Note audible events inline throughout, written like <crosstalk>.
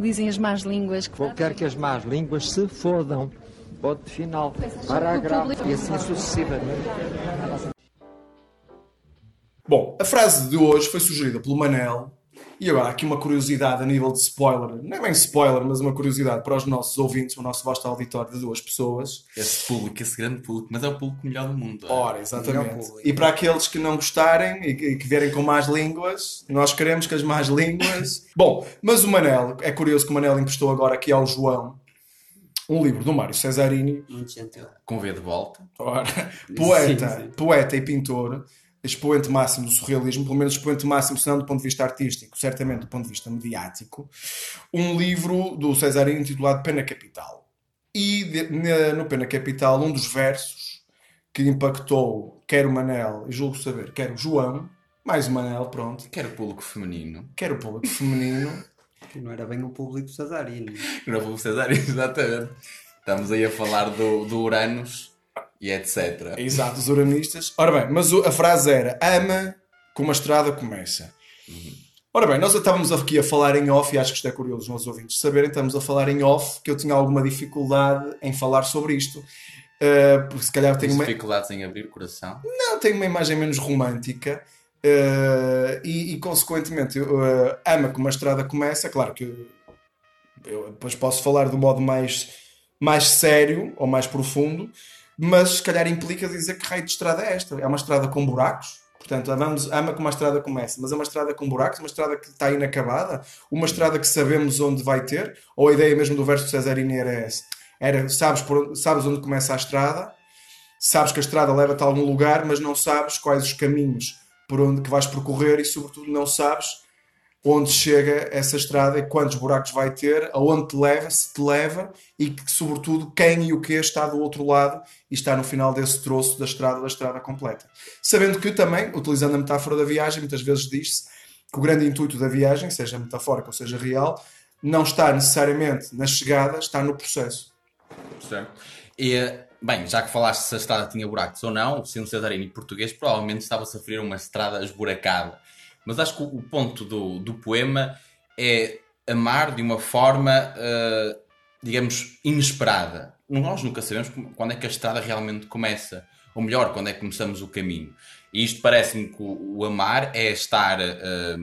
Dizem as más línguas que. Eu quero que as más línguas se fodam. Ponto final. Parágrafo. E assim sucessivamente. Bom, a frase de hoje foi sugerida pelo Manel. E agora, aqui uma curiosidade a nível de spoiler. Não é bem spoiler, mas uma curiosidade para os nossos ouvintes, o nosso vasto auditório de duas pessoas. Esse público, esse grande público, mas é o público melhor do mundo. é? Ora, exatamente. E para aqueles que não gostarem e que, vierem com más línguas, nós queremos que as más línguas. <laughs> Bom, mas o Manel, é curioso que o Manel emprestou agora aqui ao João um livro do Mário Cesarini, Muito gentil. Com V de volta. Ora, poeta, Sim, sim. poeta e pintor, expoente máximo do surrealismo, pelo menos expoente máximo, se não do ponto de vista artístico, certamente do ponto de vista mediático, um livro do Cesarini intitulado Pena Capital. E de- na- no Pena Capital, um dos versos que impactou quer o Manel, e julgo saber, quer o João, mais o Manel, pronto, Quer o público feminino. quer o público feminino, Que não era bem o público cesarino. Não é o público Cesar, <laughs> exatamente. Estamos aí a falar do, do Uranus e etc. exato, os uranistas. Ora bem, mas a frase era ama como a estrada começa. Ora bem, nós estávamos aqui a falar em off, e acho que isto é curioso os nossos ouvintes saberem, estamos a falar em off, que eu tinha alguma dificuldade em falar sobre isto, uh, porque se calhar tenho uma, dificuldades em abrir o coração. não, tenho uma imagem menos romântica, uh, e, e, consequentemente eu, uh, ama como a estrada começa, claro que eu, eu depois posso falar do modo mais, mais sério ou mais profundo, mas se calhar implica dizer que raio de estrada é esta. É uma estrada com buracos. Portanto, amamos, ama como a estrada começa, mas é uma estrada com buracos, uma estrada que está inacabada, uma estrada que sabemos onde vai ter, ou a ideia mesmo do verso de Cesarini era essa. Era, sabes, por, onde- sabes onde começa a estrada, sabes que a estrada leva-te a algum lugar, mas não sabes quais os caminhos por onde que vais percorrer e, sobretudo, não sabes onde chega essa estrada e quantos buracos vai ter, aonde te leva, se te leva e, sobretudo, quem e o que está do outro lado e está no final desse troço da estrada, da estrada completa. Sabendo que também, utilizando a metáfora da viagem, muitas vezes diz-se que o grande intuito da viagem, seja metafórica ou seja real, não está necessariamente na chegada, está no processo. Certo. E, bem, já que falaste se a estrada tinha buracos ou não, sendo Cesarini português, provavelmente estava a sofrer uma estrada esburacada. Mas acho que o ponto do, do poema é amar de uma forma, eh, digamos, inesperada. Nós nunca sabemos quando é que a estrada realmente começa. Ou melhor, quando é que começamos o caminho. E isto parece-me que o, o amar é estar eh,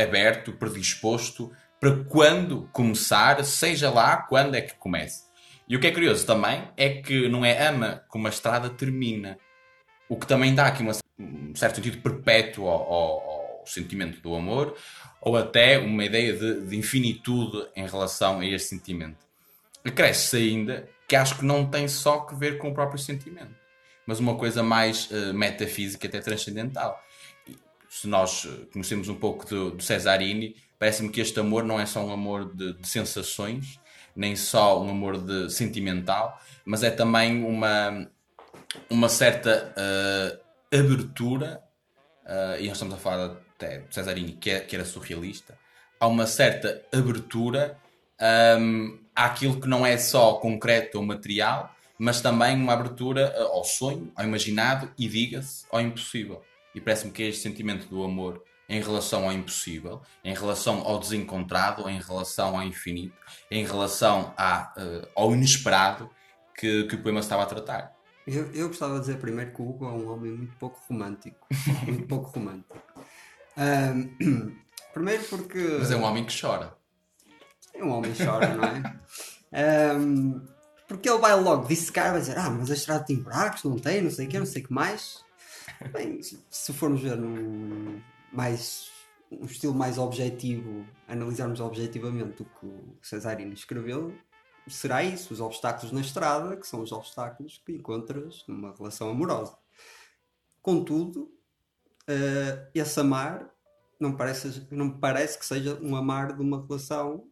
aberto, predisposto para quando começar, seja lá quando é que comece. E o que é curioso também é que não é ama como a estrada termina. O que também dá aqui uma- um certo sentido perpétuo ao- ao sentimento do amor, ou até uma ideia de, de infinitude em relação a este sentimento. Acresce-se ainda que acho que não tem só que ver com o próprio sentimento, mas uma coisa mais eh, metafísica, até transcendental. Se nós eh, conhecemos um pouco do, do Cesarini, parece-me que este amor não é só um amor de, de sensações, nem só um amor de sentimental, mas é também uma, uma certa eh, abertura, eh, e nós estamos a falar até Cesarini, que, é- que era surrealista, há uma certa abertura ahm, àquilo que não é só concreto ou material, mas também uma abertura eh, ao sonho, ao imaginado e, diga-se, ao impossível. E parece-me que é este sentimento do amor em relação ao impossível, em relação ao desencontrado, em relação ao infinito, em relação à, eh, ao inesperado que, que o poema estava a tratar. Eu, eu gostava de dizer primeiro que o Hugo é um homem muito pouco romântico. <laughs> muito pouco romântico. Ahm, <clears throat> primeiro porque. Mas é um homem que chora. É um homem que chora, não é? Ahm, porque ele vai logo dissecar, vai dizer, ah, mas a estrada tem buracos, não tem, não sei o que, não sei o que mais. Bem, se- se formos ver num, mais, um estilo mais objetivo, analisarmos objetivamente o que o Cesarino escreveu, será isso, os obstáculos na estrada, que são os obstáculos que encontras numa relação amorosa. Contudo, eh, esse amar não, parece, não parece que seja um amar de uma relação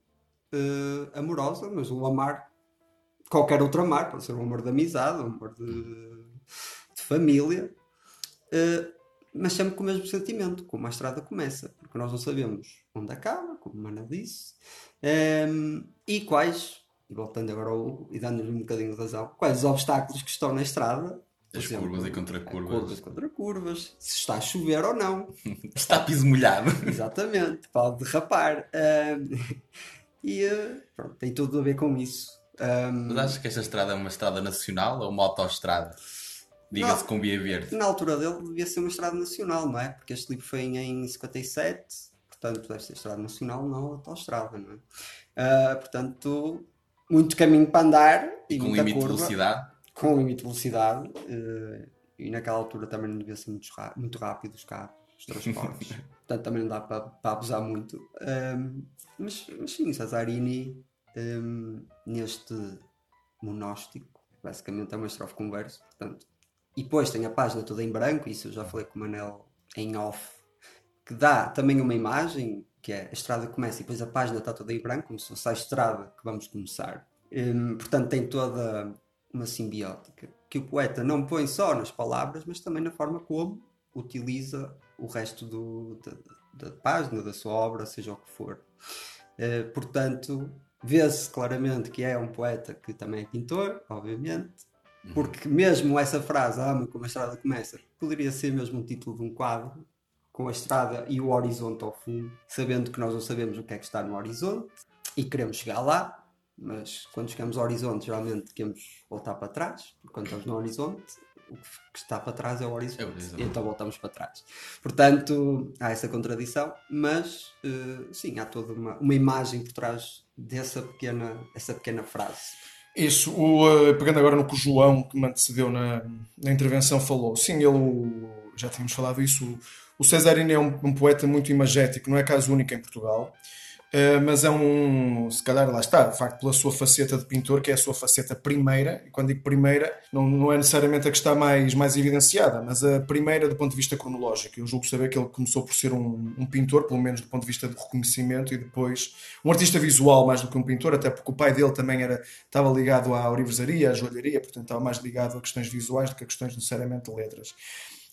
eh, amorosa, mas o amar, qualquer outro amar, pode ser um amor de amizade, um amor de, de família, eh, mas sempre com o mesmo sentimento, como a estrada começa, porque nós não sabemos onde acaba, como Mana disse, ehm, e quais, e voltando agora ao, e dando-lhe um bocadinho de razão, quais os obstáculos que estão na estrada. Por exemplo, curvas e contra curvas. Curvas contra curvas, se está a chover ou não. <laughs> Está piso molhado. <laughs> Exatamente, pode derrapar. E uh, pronto, tem tudo a ver com isso. Um, Mas achas que esta estrada é uma estrada nacional ou uma autoestrada? Diga-se com via verde. na altura dele devia ser uma estrada nacional, não é? Porque este livro foi em 57, portanto deve ser estrada nacional, não autoestrada, não é? Ah, portanto, muito caminho para andar e Com muita limite de curva, velocidade. Com limite de velocidade. eh, e naquela altura também não devia ser muito, muito rápido os carros, os transportes. <laughs> portanto, também não dá para, para abusar muito. Ahm, mas, mas sim, Cesarini, ahm, neste monóstico, basicamente é uma estrofe com verso, portanto. E depois tem a página toda em branco, isso eu já falei com o Manel em off, que dá também uma imagem, que é a estrada começa e depois a página está toda em branco, como se fosse a estrada que vamos começar. Hum, portanto, tem toda uma simbiótica que o poeta não põe só nas palavras, mas também na forma como utiliza o resto do, da, da página, da sua obra, seja o que for. Eh, portanto, vê-se claramente que é um poeta que também é pintor, obviamente, porque mesmo essa frase, ama como a estrada começa, poderia ser mesmo o título de um quadro, com a estrada e o horizonte ao fundo, sabendo que nós não sabemos o que é que está no horizonte e queremos chegar lá, mas quando chegamos ao horizonte, geralmente queremos voltar para trás, porque quando estamos no horizonte, o que está para trás é o horizonte, É o horizonte. então voltamos para trás. Portanto, há essa contradição, mas eh, sim, há toda uma, uma imagem por trás dessa pequena, essa pequena frase. Isso, o, eh, pegando agora no que o João, que me antecedeu na, na intervenção, falou. Sim, ele, o- já tínhamos falado isso, o, o Cesarino é um, um poeta muito imagético, não é caso único em Portugal, eh, mas é um, se calhar lá está, de facto, pela sua faceta de pintor, que é a sua faceta primeira, e quando digo primeira, não, não é necessariamente a que está mais, mais evidenciada, mas a primeira do ponto de vista cronológico. Eu julgo saber que ele começou por ser um, um pintor, pelo menos do ponto de vista de reconhecimento, e depois um artista visual mais do que um pintor, até porque o pai dele também era estava ligado à orivesaria, à joalharia, portanto estava mais ligado a questões visuais do que a questões necessariamente de letras.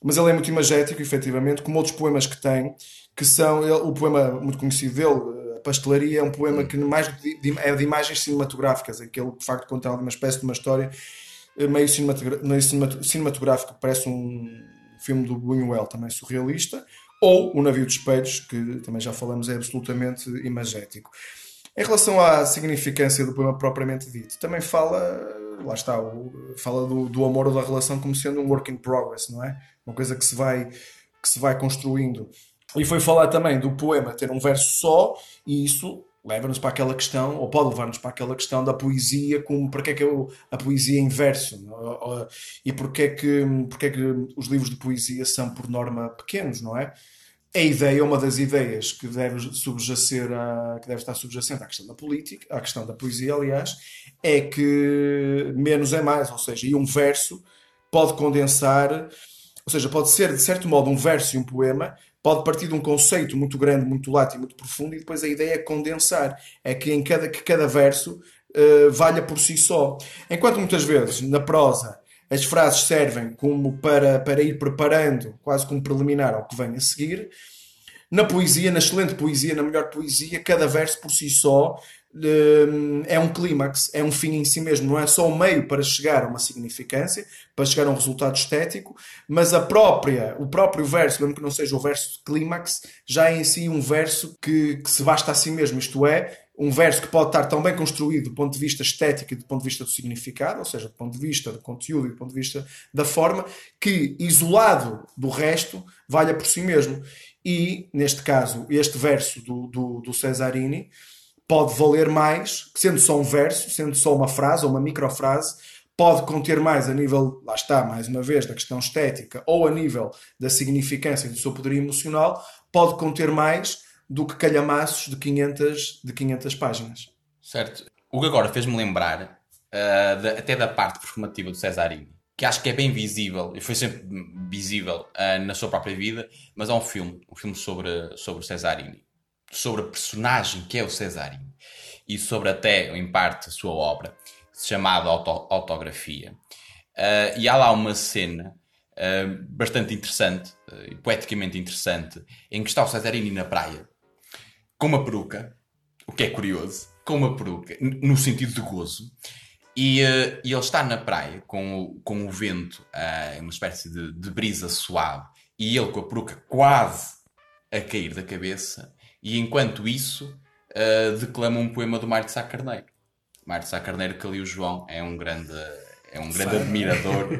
Mas ele é muito imagético, efetivamente, como outros poemas que tem, que são ele- o poema muito conhecido dele, Pastelaria, é um poema que mais de, de- é de imagens cinematográficas, em que ele de facto conta uma espécie de uma história eh, meio, cinematográfica, parece um filme do Buñuel, também surrealista, ou O Navio de Espelhos, que também já falamos, é absolutamente imagético. Em relação à significância do poema propriamente dito, também fala, lá está, o- fala do, do amor ou da relação como sendo um work in progress, não é? Uma coisa que se vai, que se vai construindo. E foi falar também do poema ter um verso só, e isso leva-nos para aquela questão, ou pode levar-nos para aquela questão da poesia, como para que é que eu- a poesia em verso, é? E porque é, que, porque é que os livros de poesia são, por norma, pequenos, não é? A ideia, uma das ideias que deve subjacer a, que deve estar subjacente à questão da política, à questão da poesia, aliás, é que menos é mais, ou seja, e um verso pode condensar, ou seja, pode ser de certo modo um verso e um poema, pode partir de um conceito muito grande, muito lato e muito profundo, e depois a ideia é condensar, é que em cada, que cada verso eh, valha por si só. Enquanto muitas vezes na prosa as frases servem como para, para ir preparando, quase como preliminar ao que vem a seguir, na poesia, na excelente poesia, na melhor poesia, cada verso por si só é um clímax, é um fim em si mesmo, não é só um meio para chegar a uma significância, para chegar a um resultado estético, mas a própria, o próprio verso, mesmo que não seja o verso de clímax, já é em si um verso que, que se basta a si mesmo, isto é, um verso que pode estar tão bem construído do ponto de vista estético e do ponto de vista do significado, ou seja, do ponto de vista do conteúdo e do ponto de vista da forma, que isolado do resto, valha por si mesmo. E, neste caso, este verso do, do, do Cesarini pode valer mais, sendo só um verso, sendo só uma frase ou uma microfrase, pode conter mais a nível, lá está, mais uma vez, da questão estética ou a nível da significância e do seu poder emocional, pode conter mais do que calhamaços de 500, de 500 páginas. Certo. O que agora fez-me lembrar ah, da- até da parte performativa do Cesarini, que acho que é bem visível, e foi sempre visível ah, na sua própria vida, mas há um filme, um filme sobre, sobre o Cesarini, sobre a personagem que é o Cesarini, e sobre até, em parte, a sua obra, chamada auto, Autografia. Ah, e há lá uma cena ah, bastante interessante, e poeticamente interessante, em que está o Cesarini na praia, com uma peruca, o que é curioso, com uma peruca, no sentido de gozo, e, eh, e ele está na praia com o, com o vento, eh, uma espécie de, de brisa suave, e ele com a peruca quase a cair da cabeça, e enquanto isso, uh, declama um poema do Mário de Sá Carneiro. Mário de Sá Carneiro, que ali o João é um grande, é um grande admirador. Uh,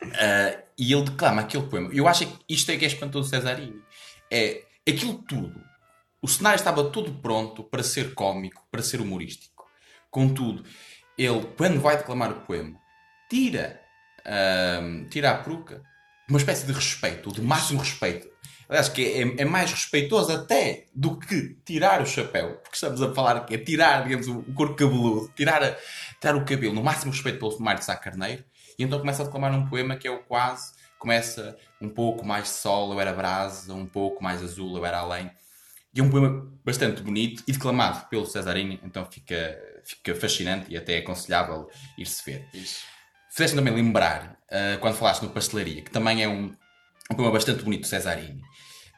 <laughs> e ele declama aquele poema. Eu acho que isto é que é espantoso Cesarini. É aquilo tudo. O cenário estava todo pronto para ser cómico, para ser humorístico. Contudo, ele, quando vai declamar o poema, tira, uh, tira a peruca. Uma espécie de respeito, de máximo respeito. Aliás, que é, é, mais respeitoso até do que tirar o chapéu, porque estamos a falar que é tirar, digamos, o corpo cabeludo, tirar, a, tirar o cabelo, no máximo respeito pelo Mário de Sá Carneiro, e então começa a declamar um poema que é o quase, começa um pouco mais sol, eu era brasa, um pouco mais azul, eu era além. E é um poema bastante bonito e declamado pelo Cesarini, então fica, fica fascinante e até é aconselhável ir-se ver. Fizeste também lembrar, uh, quando falaste no Pastelaria, que também é um, um poema bastante bonito do Cesarini.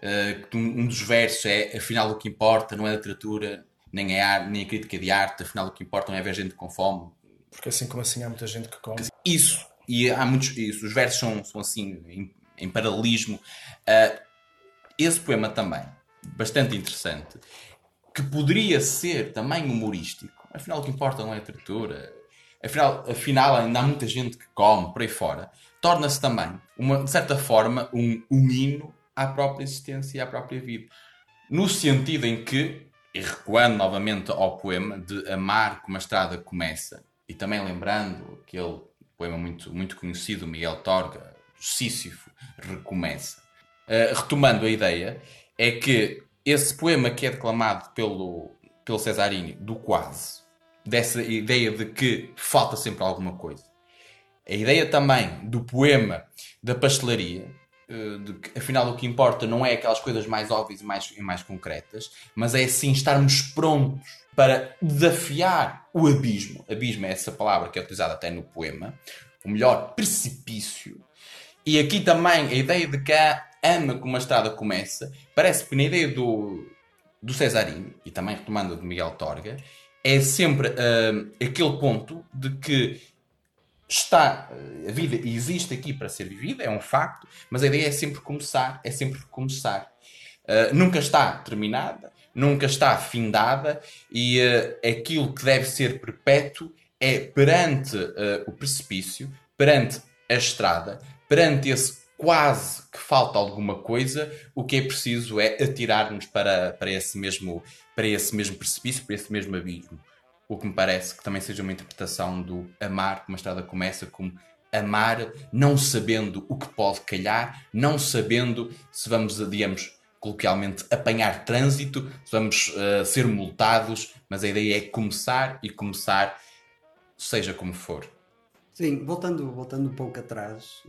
Uh, um, dos versos é: afinal, o que importa não é a literatura, nem, é arte, nem a crítica de arte, afinal, o que importa não é ver gente com fome. Porque assim como assim há muita gente que come. Isso, e há muitos. Isso, os versos são, são assim, em, em paralelismo. Uh, esse poema também, bastante interessante, que poderia ser também humorístico. Afinal, o que importa não é a literatura. Afinal, afinal ainda há muita gente que come por aí fora. Torna-se também, uma, de certa forma, um, um hino à própria existência e à própria vida. No sentido em que, e recuando novamente ao poema de Amar como a estrada começa, e também lembrando aquele poema muito, muito conhecido, Miguel Torga, Sísifo, recomeça. Uh, retomando a ideia, é que esse poema que é declamado pelo, pelo Cesarini, do quase, dessa ideia de que falta sempre alguma coisa. A ideia também do poema da pastelaria, de que afinal o que importa não é aquelas coisas mais óbvias e mais, e mais concretas, mas é sim estarmos prontos para desafiar o abismo. Abismo é essa palavra que é utilizada até no poema. O melhor precipício. E aqui também a ideia de que a ama como a estrada começa, parece que na ideia do, do e também retomando de Miguel Torga, é sempre uh, aquele ponto de que está a vida existe aqui para ser vivida, é um facto, mas a ideia é sempre começar, é sempre começar. Uh, nunca está terminada, nunca está findada e uh, aquilo que deve ser perpétuo é perante uh, o precipício, perante a estrada, perante esse quase que falta alguma coisa, o que é preciso é atirar-nos para, para, esse mesmo, para esse mesmo precipício, para esse mesmo abismo. O que me parece que também seja uma interpretação do amar, como a estrada começa, como amar não sabendo o que pode calhar, não sabendo se vamos, digamos, coloquialmente, apanhar trânsito, vamos uh, ser multados, mas a ideia é começar e começar, seja como for. Sim, voltando, voltando um pouco atrás,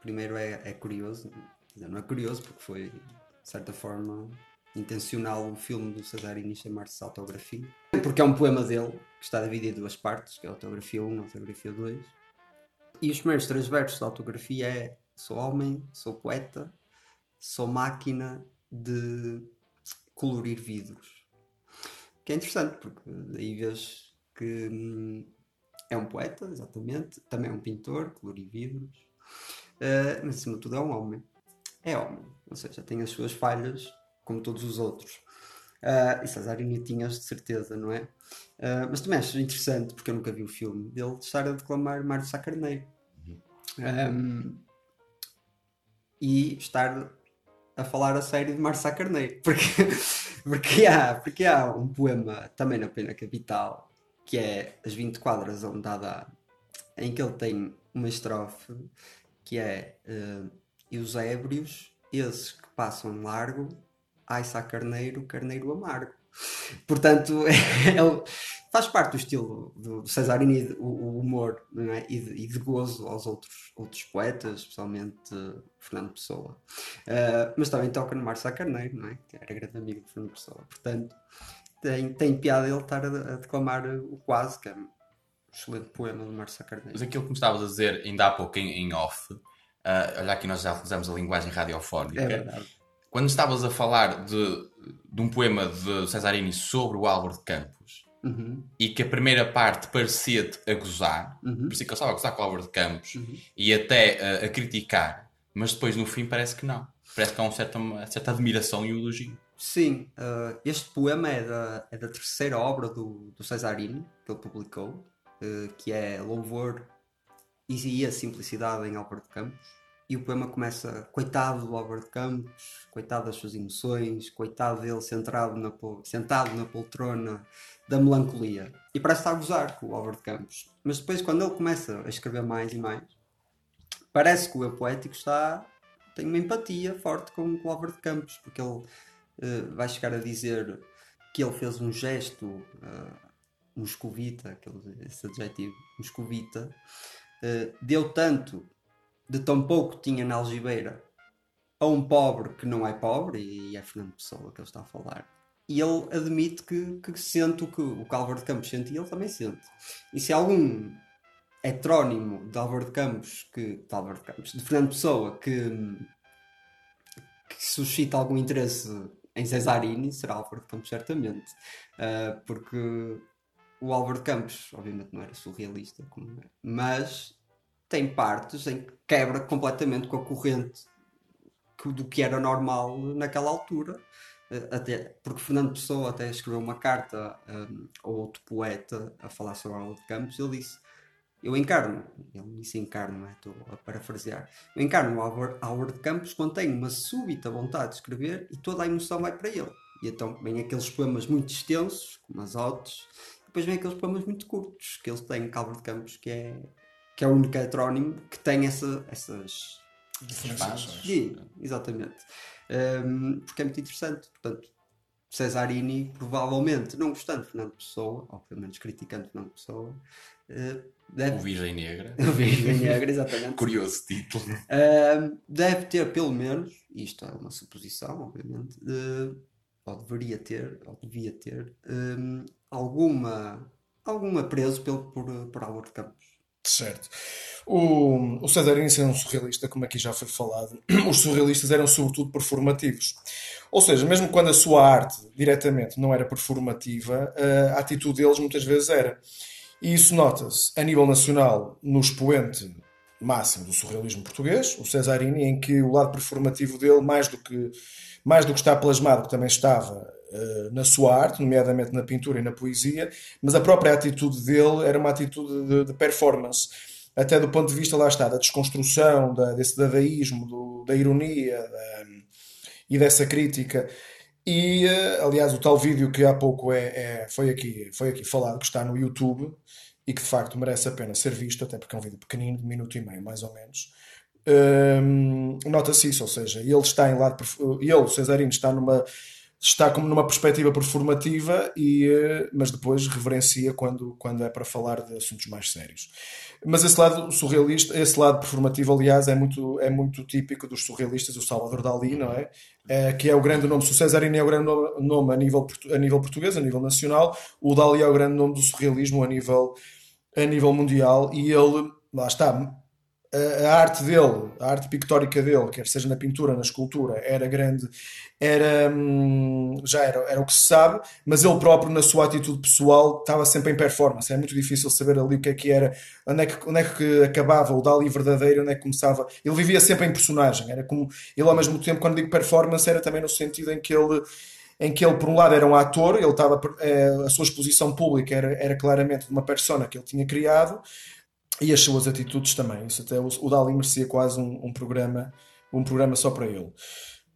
primeiro é, é curioso, não é curioso porque foi, de certa forma, intencional o filme do Cesarini chamar-se Autografia, porque é um poema dele que está dividido em duas partes, que é a Autografia 1 e a Autografia 2. E os primeiros três versos da Autografia é Sou homem, sou poeta, sou máquina de colorir vidros. Que é interessante, porque aí vês que hum, é um poeta, exatamente, também é um pintor, colorir vidros, uh, mas acima de tudo é um homem. É homem, ou seja, tem as suas falhas, como todos os outros. Uh, e Cesarini tinhas de certeza, não é? Uh, mas também acho interessante, porque eu nunca vi o filme, dele estar a declamar Mário Sá Carneiro. Um, e estar a falar a sério de Marçá Carneiro. <laughs> Porque, porque, há, porque há um poema também na Pena Capital que é As 20 Quadras onde Dada, em que ele tem uma estrofe que é uh, E os ébrios, esses que passam largo, ai Sá Carneiro, carneiro amargo. Portanto, <laughs> é, faz parte do estilo do Cesarini, o, o humor é? e, de, e, de, gozo aos outros, outros poetas, especialmente uh, Fernando Pessoa. Uh, mas também toca no Março Carneiro, não é? que era grande amigo de Fernando Pessoa. Portanto, tem, tem piada ele estar a, a declamar o Quase, que é um excelente poema do Março Carneiro. Mas aquilo que me estavas a dizer ainda há pouco em, em off, uh, olha aqui nós já usamos a linguagem radiofónica. É verdade quando estavas a falar de, de um poema de Cesarini sobre o Álvaro de Campos uhum. e que a primeira parte parecia-te a gozar, uhum. parecia que ele estava a gozar com o Álvaro de Campos uhum. e até a, a, criticar, mas depois no fim parece que não. Parece que há uma certa, uma certa admiração e elogio. Sim, uh, este poema é da, é da terceira obra do, do Cesarini, que ele publicou, uh, que é Louvor e a Simplicidade em Álvaro de Campos. E o poema começa, coitado do de Campos, coitado das suas emoções, coitado dele centrado na, sentado na poltrona da melancolia. E parece estar a gozar com o de Campos. Mas depois, quando ele começa a escrever mais e mais, parece que o eu poético está tem uma empatia forte com o de Campos, porque ele uh, vai chegar a dizer que ele fez um gesto uh, moscovita, aquele, esse adjetivo, moscovita, uh, deu tanto de tão pouco tinha na algibeira a um pobre que não é pobre, e é Fernando Pessoa que ele está a falar. E ele admite que, que sente o que o que Álvaro de Campos sente e ele também sente. E se algum heterónimo de Álvaro de Campos, que, de Álvaro de Campos, de Fernando Pessoa, que, que suscita algum interesse em Cesarini, será Álvaro de Campos, certamente. Uh, porque o Álvaro de Campos, obviamente, não era surrealista, como é, mas tem partes em que quebra completamente com a corrente do que era normal naquela altura. Eh, até, porque Fernando Pessoa até escreveu uma carta um, a outro poeta a falar sobre Álvaro de Campos. Ele disse: Eu encarno, ele disse encarno, é? estou a parafrasear. Eu encarno Álvaro de Campos quando tenho uma súbita vontade de escrever e toda a emoção vai para ele. E então vem aqueles poemas muito extensos, como as autos, depois vem aqueles poemas muito curtos que eles têm, Álvaro de Campos, que é que é o único heterónimo que tem essa, essas diferenciações. Sim, exatamente. Um, porque é muito interessante. Portanto, Cesarini, provavelmente, não gostando de Fernando Pessoa, ou pelo menos criticando Fernando Pessoa, uh, deve... O Virgem Negra. <laughs> o Virgem Negra, exatamente. Curioso título. Uh, deve ter, pelo menos, isto é uma suposição, obviamente, uh, ou deveria ter, ou devia ter, um, alguma, algum apreço pelo, por, por Álvaro de Campos. Certo. O, o Cesarini era um surrealista, como aqui já foi falado. <clears throat> Os surrealistas eram sobretudo performativos. Ou seja, mesmo quando a sua arte diretamente não era performativa, a atitude deles muitas vezes era. E isso nota-se a nível nacional no expoente máximo do surrealismo português, o Cesarini, em que o lado performativo dele, mais do que, mais do que está plasmado, que também estava na sua arte, nomeadamente na pintura e na poesia, mas a própria atitude dele era uma atitude de, de performance, até do ponto de vista, lá está, da desconstrução, da, desse dadaísmo, do, da ironia da, e dessa crítica. E, uh, aliás, o tal vídeo que há pouco é, é, foi, aqui, foi aqui falado, que está no YouTube, e que de facto merece a pena ser visto, até porque é um vídeo pequenino, de minuto e meio, mais ou menos. Um, Nota-se isso, ou seja, ele está em lado. Ele, o Cesarino, está numa está como numa perspectiva performativa, e, eh, mas depois reverencia quando, quando é para falar de assuntos mais sérios. Mas esse lado surrealista, esse lado performativo, aliás, é muito, é muito típico dos surrealistas, o Salvador Dali, não é? é que é o grande nome, o Cesarini é o grande nome a nível, a nível português, a nível nacional, o Dali é o grande nome do surrealismo a nível, a nível mundial, e ele, lá está, a, arte dele, a arte pictórica dele, quer seja na pintura, na escultura, era grande, era hum, já era, era o que se sabe, mas ele próprio, na sua atitude pessoal, estava sempre em performance. É muito difícil saber ali o que é que era, onde é que, onde é que acabava o Dali verdadeiro, onde é que começava. Ele vivia sempre em personagem, era como ele, ao mesmo tempo, quando digo performance, era também no sentido em que ele em que ele, por um lado, era um ator, ele estava, eh, a sua exposição pública era, era claramente de uma persona que ele tinha criado, e as suas atitudes também. Isso até o, o Dali merecia quase um, um, programa, um programa só para ele.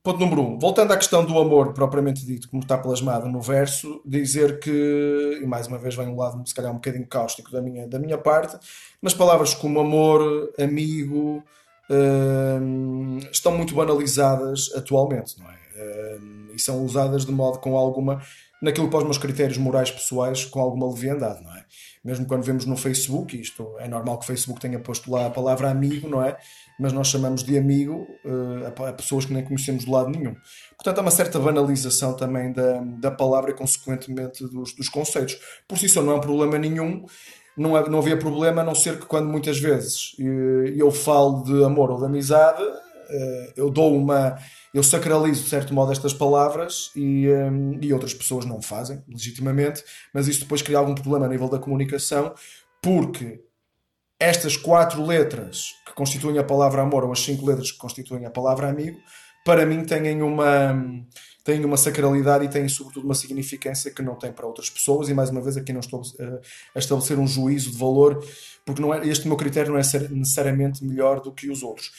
Ponto número um. Voltando à questão do amor propriamente dito, como está plasmado no verso, dizer que, e mais uma vez vem um lado se calhar um bocadinho cáustico da minha, da minha parte, mas palavras como amor, amigo, hum, estão muito banalizadas atualmente, não é? Hum, e são usadas de modo com alguma, naquilo para os meus critérios morais pessoais, com alguma leviandade, não é? mesmo quando vemos no Facebook, isto é normal que o Facebook tenha posto lá a palavra amigo, não é? Mas nós chamamos de amigo uh, a, pessoas que nem conhecemos de lado nenhum. Portanto, há uma certa banalização também da, da palavra e, consequentemente, dos, dos conceitos. Por si só, não é um problema nenhum. Não, é, não havia problema, a não ser que quando muitas vezes uh, eu falo de amor ou de amizade, uh, eu dou uma eu sacralizo de certo modo estas palavras e, um, e outras pessoas não fazem, legitimamente, mas isso depois cria algum problema a nível da comunicação, porque estas quatro letras que constituem a palavra amor, ou as cinco letras que constituem a palavra amigo, para mim têm uma, têm uma sacralidade e têm sobretudo uma significância que não tem para outras pessoas e mais uma vez aqui não estou uh, a estabelecer um juízo de valor porque não é, este meu critério não é necessariamente melhor do que os outros.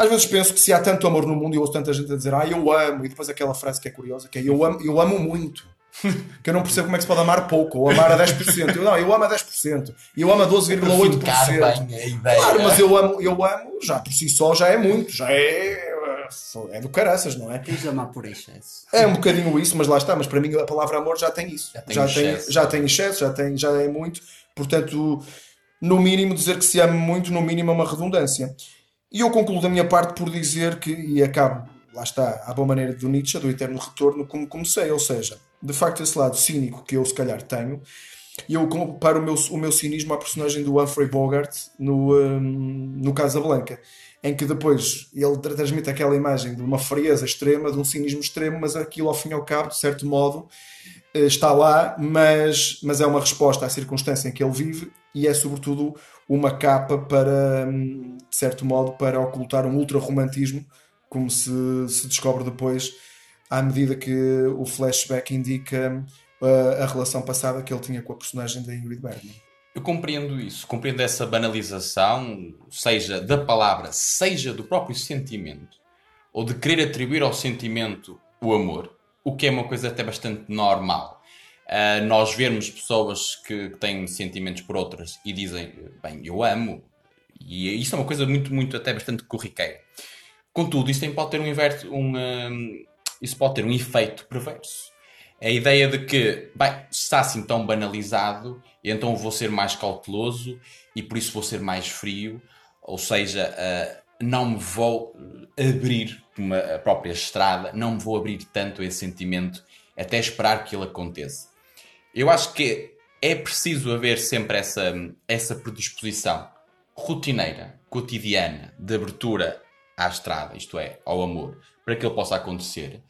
Às vezes penso que se há tanto amor no mundo e ouço tanta gente a dizer ah, eu amo, e depois aquela frase que é curiosa, que é eu amo, eu amo muito. <laughs> que eu não percebo como é que se pode amar pouco ou amar a 10%. Eu, não, eu amo a 10%. E eu amo a 12,8%. Claro, mas eu amo, eu amo, já por si só já é muito, já é. É do caraças, não é? Tens de amar por excesso. É um bocadinho isso, mas lá está. Mas para mim a palavra amor já tem isso. Já tem, já excesso. tem, já tem excesso, já, tem, já é muito. Portanto, no mínimo, dizer que se ama muito, no mínimo é uma redundância. E eu concluo da minha parte por dizer que, e acabo, lá está, à boa maneira do Nietzsche, do eterno retorno, como comecei, ou seja, de facto esse lado cínico que eu se calhar tenho, e eu comparo o meu, o meu cinismo à personagem do Humphrey Bogart no, um, no Casablanca, em que depois ele transmite aquela imagem de uma frieza extrema, de um cinismo extremo, mas aquilo ao fim e ao cabo, de certo modo, eh, está lá, mas, mas é uma resposta à circunstância em que ele vive e é sobretudo uma capa para, hum, de certo modo, para ocultar um ultra-romantismo, como se, se descobre depois, à medida que o flashback indica uh, a relação passada que ele tinha com a personagem da Ingrid Bergman. Eu compreendo isso, compreendo essa banalização, seja da palavra, seja do próprio sentimento, ou de querer atribuir ao sentimento o amor, o que é uma coisa até bastante normal uh, nós vermos pessoas que, que, têm sentimentos por outras e dizem, bem, eu amo, e isso é uma coisa muito, muito, até bastante corriqueira. Contudo, isso pode ter um, inverso, um, um, isso pode ter um efeito perverso. A ideia de que, bem, está assim tão banalizado, então vou ser mais cauteloso e por isso vou ser mais frio, ou seja, uh, não me vou abrir uma a própria estrada, não me vou abrir tanto esse sentimento até esperar que ele aconteça. Eu acho que é preciso haver sempre essa, essa predisposição rotineira, cotidiana, de abertura à estrada, isto é, ao amor, para que ele possa acontecer.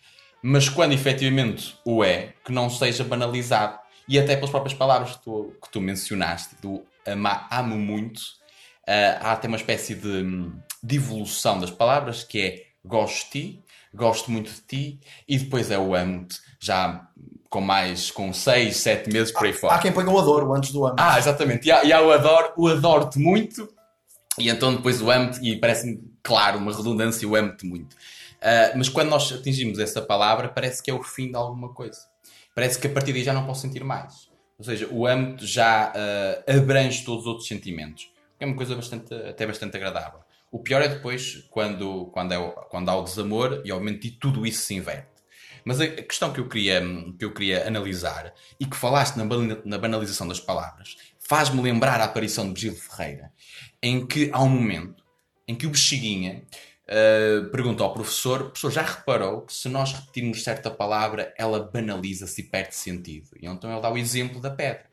Mas quando efetivamente o é, que não seja banalizado. E até pelas próprias palavras que tu, que tu mencionaste, do ama, amo muito, uh, há até uma espécie de, de evolução das palavras que é gosto de ti, gosto muito de ti, e depois é o amo-te, já com mais, com 6, 7 meses por aí fora. Há quem ponha o adoro antes do amo. Ah, exatamente. E há, e há o adoro, o adoro-te muito, e então depois o amo e parece-me, claro, uma redundância, o amo-te muito. Uh, mas quando nós atingimos essa palavra, parece que é o fim de alguma coisa. Parece que a partir daí já não posso sentir mais. Ou seja, o âmbito já uh, abrange todos os outros sentimentos. É uma coisa bastante, até bastante agradável. O pior é depois quando, quando, é, quando há o desamor e obviamente tudo isso se inverte. Mas a questão que eu queria, que eu queria analisar e que falaste na, na banalização das palavras faz-me lembrar a aparição de Virgílio Ferreira, em que há um momento em que o Bexiguinha uh, pergunta ao professor: professor já reparou que se nós repetirmos certa palavra ela banaliza-se e perde sentido? E então ele dá o exemplo da pedra.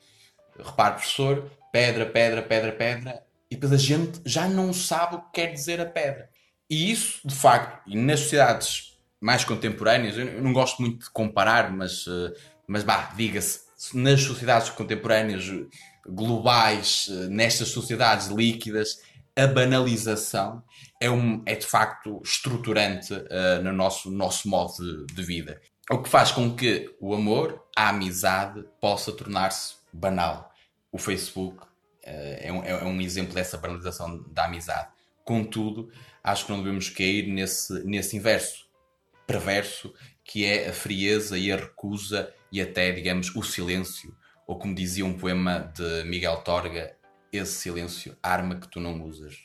Repare, professor, pedra, pedra, pedra, pedra, e depois a gente já não sabe o que quer dizer a pedra. E isso, de facto, nas sociedades mais contemporâneas, eu não gosto muito de comparar, mas, eh, mas bah, diga-se, nas sociedades contemporâneas globais, eh, nestas sociedades líquidas, a banalização é, um, é de facto estruturante uh, no nosso, nosso modo de, de, vida. O que faz com que o amor, a amizade, possa tornar-se banal. O Facebook uh, é, um, é um exemplo dessa banalização da amizade. Contudo, acho que não devemos cair nesse, nesse inverso perverso que é a frieza e a recusa e até, digamos, o silêncio. Ou como dizia um poema de Miguel Torga, esse silêncio, arma que tu não usas.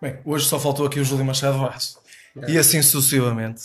Bem, hoje só faltou aqui o Júlio Machado Vaz. É. E assim sucessivamente.